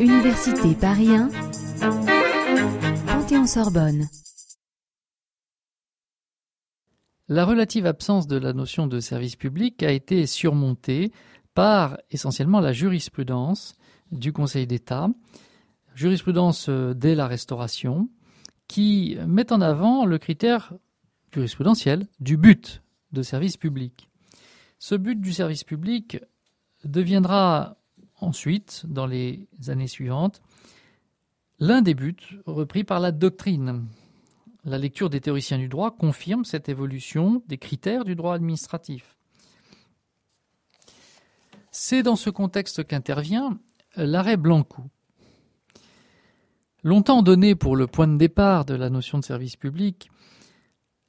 Université Paris 1, Panthéon-Sorbonne. La relative absence de la notion de service public a été surmontée par essentiellement la jurisprudence du Conseil d'État, jurisprudence euh, dès la Restauration, qui met en avant le critère jurisprudentiel du but de service public. Ce but du service public deviendra ensuite, dans les années suivantes, l'un des buts repris par la doctrine. La lecture des théoriciens du droit confirme cette évolution des critères du droit administratif. C'est dans ce contexte qu'intervient l'arrêt Blanco. Longtemps donné pour le point de départ de la notion de service public,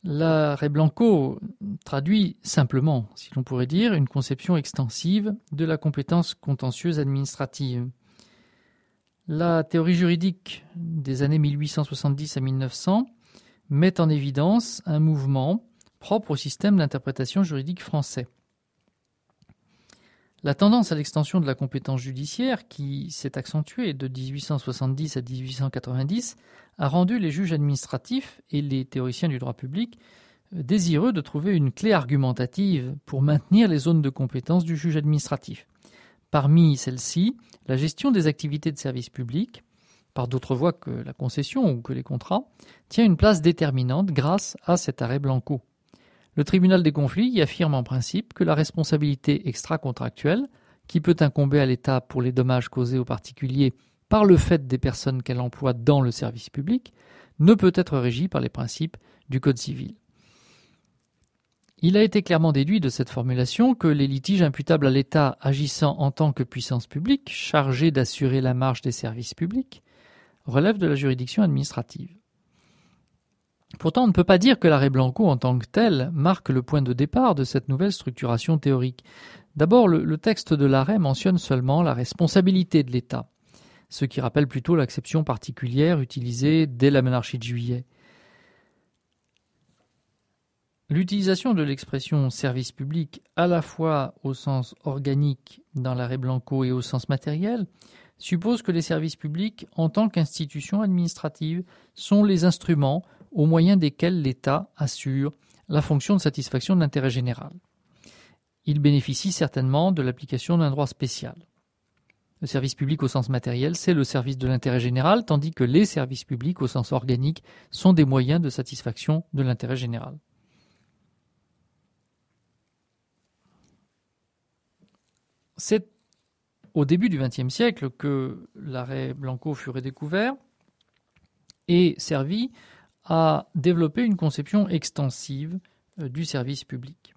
L'arrêt Blanco traduit simplement, si l'on pourrait dire, une conception extensive de la compétence contentieuse administrative. La théorie juridique des années 1870 à 1900 met en évidence un mouvement propre au système d'interprétation juridique français. La tendance à l'extension de la compétence judiciaire, qui s'est accentuée de 1870 à 1890, a rendu les juges administratifs et les théoriciens du droit public euh, désireux de trouver une clé argumentative pour maintenir les zones de compétence du juge administratif. Parmi celles-ci, la gestion des activités de service public, par d'autres voies que la concession ou que les contrats, tient une place déterminante grâce à cet arrêt Blanco. Le tribunal des conflits y affirme en principe que la responsabilité extra-contractuelle, qui peut incomber à l'État pour les dommages causés aux particuliers par le fait des personnes qu'elle emploie dans le service public, ne peut être régie par les principes du Code civil. Il a été clairement déduit de cette formulation que les litiges imputables à l'État agissant en tant que puissance publique, chargée d'assurer la marche des services publics, relèvent de la juridiction administrative. Pourtant, on ne peut pas dire que l'arrêt Blanco en tant que tel marque le point de départ de cette nouvelle structuration théorique. D'abord, le, texte de l'arrêt mentionne seulement la responsabilité de l'État, ce qui rappelle plutôt l'acception particulière utilisée dès la monarchie de juillet. L'utilisation de l'expression service public à la fois au sens organique dans l'arrêt Blanco et au sens matériel suppose que les services publics, en tant qu'institutions administratives, sont les instruments au moyen desquels l'État assure la fonction de satisfaction de l'intérêt général. Il bénéficie certainement de l'application d'un droit spécial. Le service public au sens matériel, c'est le service de l'intérêt général, tandis que les services publics au sens organique sont des moyens de satisfaction de l'intérêt général. C'est au début du XXe siècle que l'arrêt Blanco fut redécouvert et servi à développer une conception extensive euh, du service public.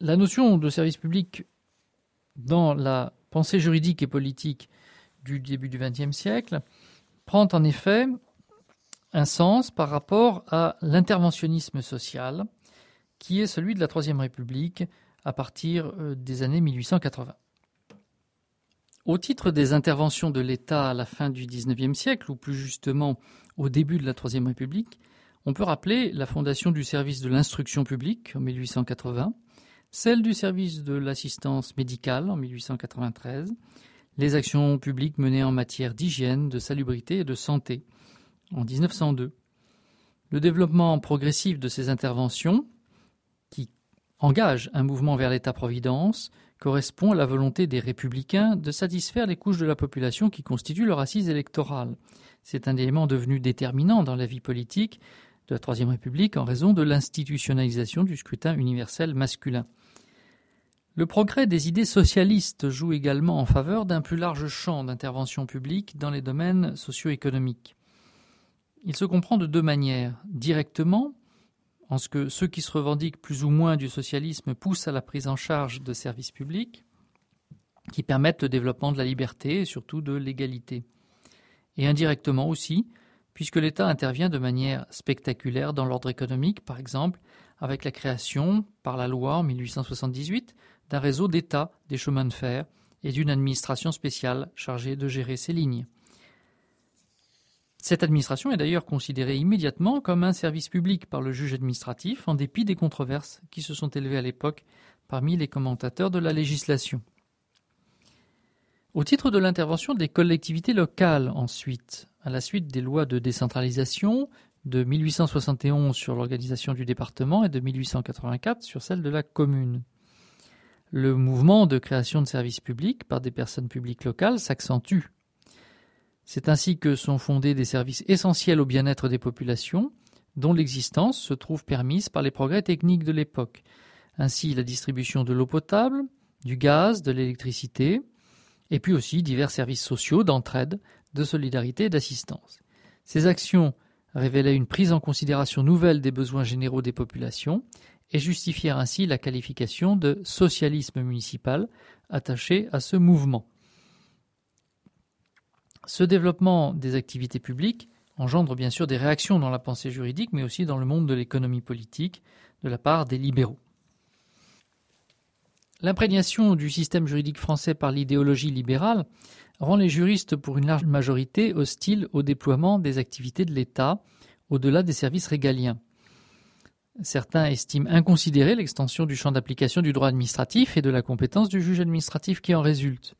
La notion de service public dans la pensée juridique et politique du début du XXe siècle prend en effet un sens par rapport à l'interventionnisme social qui est celui de la Troisième République à partir euh, des années 1880. Au titre des interventions de l'État à la fin du XIXe siècle, ou plus justement au début de la Troisième République, on peut rappeler la fondation du service de l'instruction publique en 1880, celle du service de l'assistance médicale en 1893, les actions publiques menées en matière d'hygiène, de salubrité et de santé en 1902. Le développement progressif de ces interventions, qui engagent un mouvement vers l'État-providence, correspond à la volonté des républicains de satisfaire les couches de la population qui constituent leur assise électorale. C'est un élément devenu déterminant dans la vie politique de la Troisième République en raison de l'institutionnalisation du scrutin universel masculin. Le progrès des idées socialistes joue également en faveur d'un plus large champ d'intervention publique dans les domaines socio-économiques. Il se comprend de deux manières. Directement, en ce que ceux qui se revendiquent plus ou moins du socialisme poussent à la prise en charge de services publics qui permettent le développement de la liberté et surtout de l'égalité. Et indirectement aussi, puisque l'État intervient de manière spectaculaire dans l'ordre économique, par exemple, avec la création, par la loi en 1878, d'un réseau d'État des chemins de fer et d'une administration spéciale chargée de gérer ces lignes. Cette administration est d'ailleurs considérée immédiatement comme un service public par le juge administratif, en dépit des controverses qui se sont élevées à l'époque parmi les commentateurs de la législation. Au titre de l'intervention des collectivités locales, ensuite, à la suite des lois de décentralisation de 1871 sur l'organisation du département et de 1884 sur celle de la commune. Le mouvement de création de services publics par des personnes publiques locales s'accentue. C'est ainsi que sont fondés des services essentiels au bien-être des populations, dont l'existence se trouve permise par les progrès techniques de l'époque. Ainsi la distribution de l'eau potable, du gaz, de l'électricité, et puis aussi divers services sociaux d'entraide, de solidarité et d'assistance. Ces actions révélaient une prise en considération nouvelle des besoins généraux des populations et justifièrent ainsi la qualification de socialisme municipal attaché à ce mouvement. Ce développement des activités publiques engendre bien sûr des réactions dans la pensée juridique, mais aussi dans le monde de l'économie politique de la part des libéraux. L'imprégnation du système juridique français par l'idéologie libérale rend les juristes pour une large majorité hostiles au déploiement des activités de l'État au-delà des services régaliens. Certains estiment inconsidérée l'extension du champ d'application du droit administratif et de la compétence du juge administratif qui en résulte.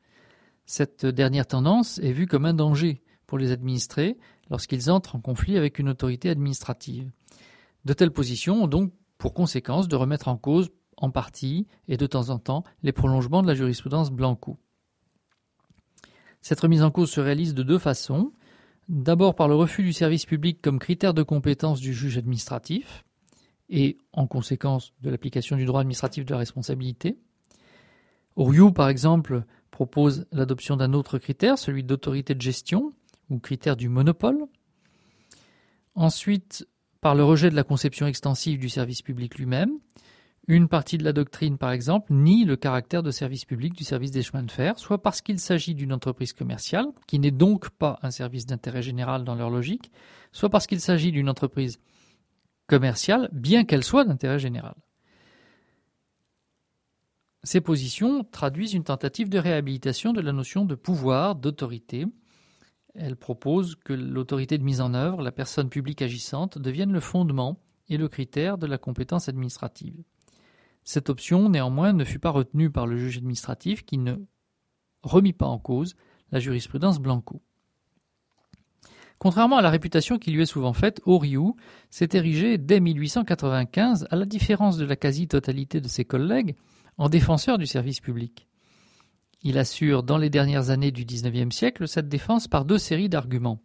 Cette dernière tendance est vue comme un danger pour les administrés lorsqu'ils entrent en conflit avec une autorité administrative. De telles positions ont donc pour conséquence de remettre en cause en partie et de temps en temps les prolongements de la jurisprudence Blanco. Cette remise en cause se réalise de deux façons. D'abord par le refus du service public comme critère de compétence du juge administratif, et en conséquence de l'application du droit administratif de la responsabilité. Oriou, par exemple, propose l'adoption d'un autre critère, celui d'autorité de gestion, ou critère du monopole. Ensuite, par le rejet de la conception extensive du service public lui-même, une partie de la doctrine, par exemple, nie le caractère de service public du service des chemins de fer, soit parce qu'il s'agit d'une entreprise commerciale, qui n'est donc pas un service d'intérêt général dans leur logique, soit parce qu'il s'agit d'une entreprise commerciale, bien qu'elle soit d'intérêt général. Ces positions traduisent une tentative de réhabilitation de la notion de pouvoir, d'autorité. Elles proposent que l'autorité de mise en œuvre, la personne publique agissante, devienne le fondement et le critère de la compétence administrative. Cette option, néanmoins, ne fut pas retenue par le juge administratif qui ne remit pas en cause la jurisprudence Blanco. Contrairement à la réputation qui lui est souvent faite, Oriou s'est érigé dès 1895, à la différence de la quasi-totalité de ses collègues, en défenseur du service public. Il assure dans les dernières années du XIXe siècle cette défense par deux séries d'arguments.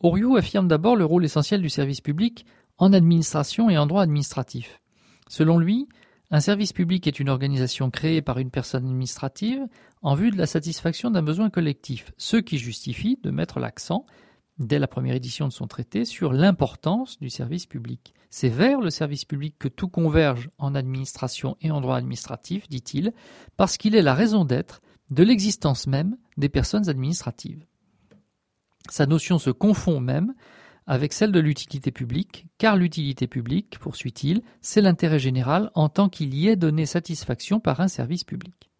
Oriou affirme d'abord le rôle essentiel du service public en administration et en droit administratif. Selon lui, un service public est une organisation créée par une personne administrative en vue de la satisfaction d'un besoin collectif, ce qui justifie de mettre l'accent, dès la première édition de son traité, sur l'importance du service public. C'est vers le service public que tout converge en administration et en droit administratif, dit-il, parce qu'il est la raison d'être de l'existence même des personnes administratives. Sa notion se confond même avec celle de l'utilité publique, car l'utilité publique, poursuit-il, c'est l'intérêt général en tant qu'il y est donné satisfaction par un service public.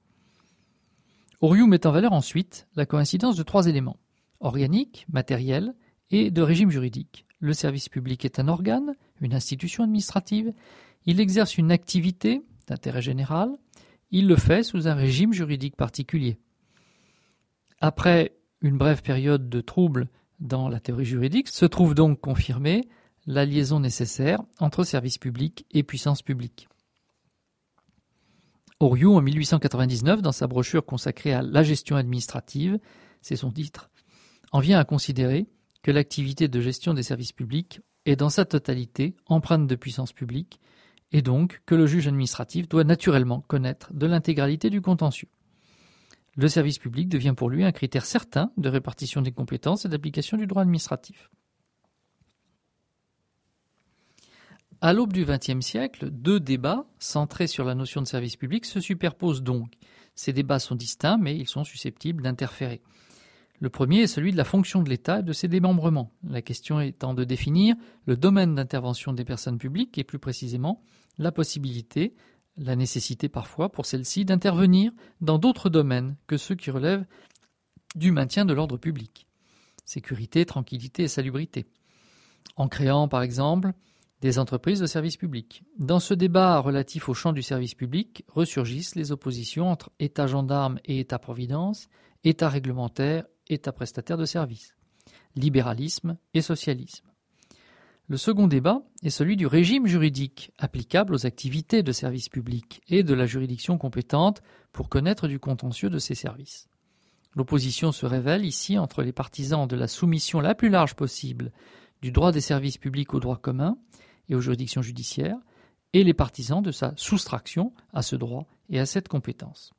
Oriou met en valeur ensuite la coïncidence de trois éléments organique, matériel et de régime juridique. Le service public est un organe, une institution administrative, il exerce une activité d'intérêt général, il le fait sous un régime juridique particulier. Après une brève période de troubles dans la théorie juridique, se trouve donc confirmée la liaison nécessaire entre service public et puissance publique. Oriou, en 1899, dans sa brochure consacrée à la gestion administrative, c'est son titre, en vient à considérer que l'activité de gestion des services publics est dans sa totalité empreinte de puissance publique et donc que le juge administratif doit naturellement connaître de l'intégralité du contentieux. Le service public devient pour lui un critère certain de répartition des compétences et d'application du droit administratif. À l'aube du XXe siècle, deux débats centrés sur la notion de service public se superposent donc. Ces débats sont distincts, mais ils sont susceptibles d'interférer. Le premier est celui de la fonction de l'État et de ses démembrements, la question étant de définir le domaine d'intervention des personnes publiques et plus précisément la possibilité la nécessité parfois pour celle-ci d'intervenir dans d'autres domaines que ceux qui relèvent du maintien de l'ordre public. Sécurité, tranquillité et salubrité. En créant, par exemple, des entreprises de service public. Dans ce débat relatif au champ du service public ressurgissent les oppositions entre État gendarme et État-providence, État réglementaire, État prestataire de services, libéralisme et socialisme. Le second débat est celui du régime juridique applicable aux activités de service public et de la juridiction compétente pour connaître du contentieux de ces services. L'opposition se révèle ici entre les partisans de la soumission la plus large possible du droit des services publics au droit commun et aux juridictions judiciaires, et les partisans de sa soustraction à ce droit et à cette compétence.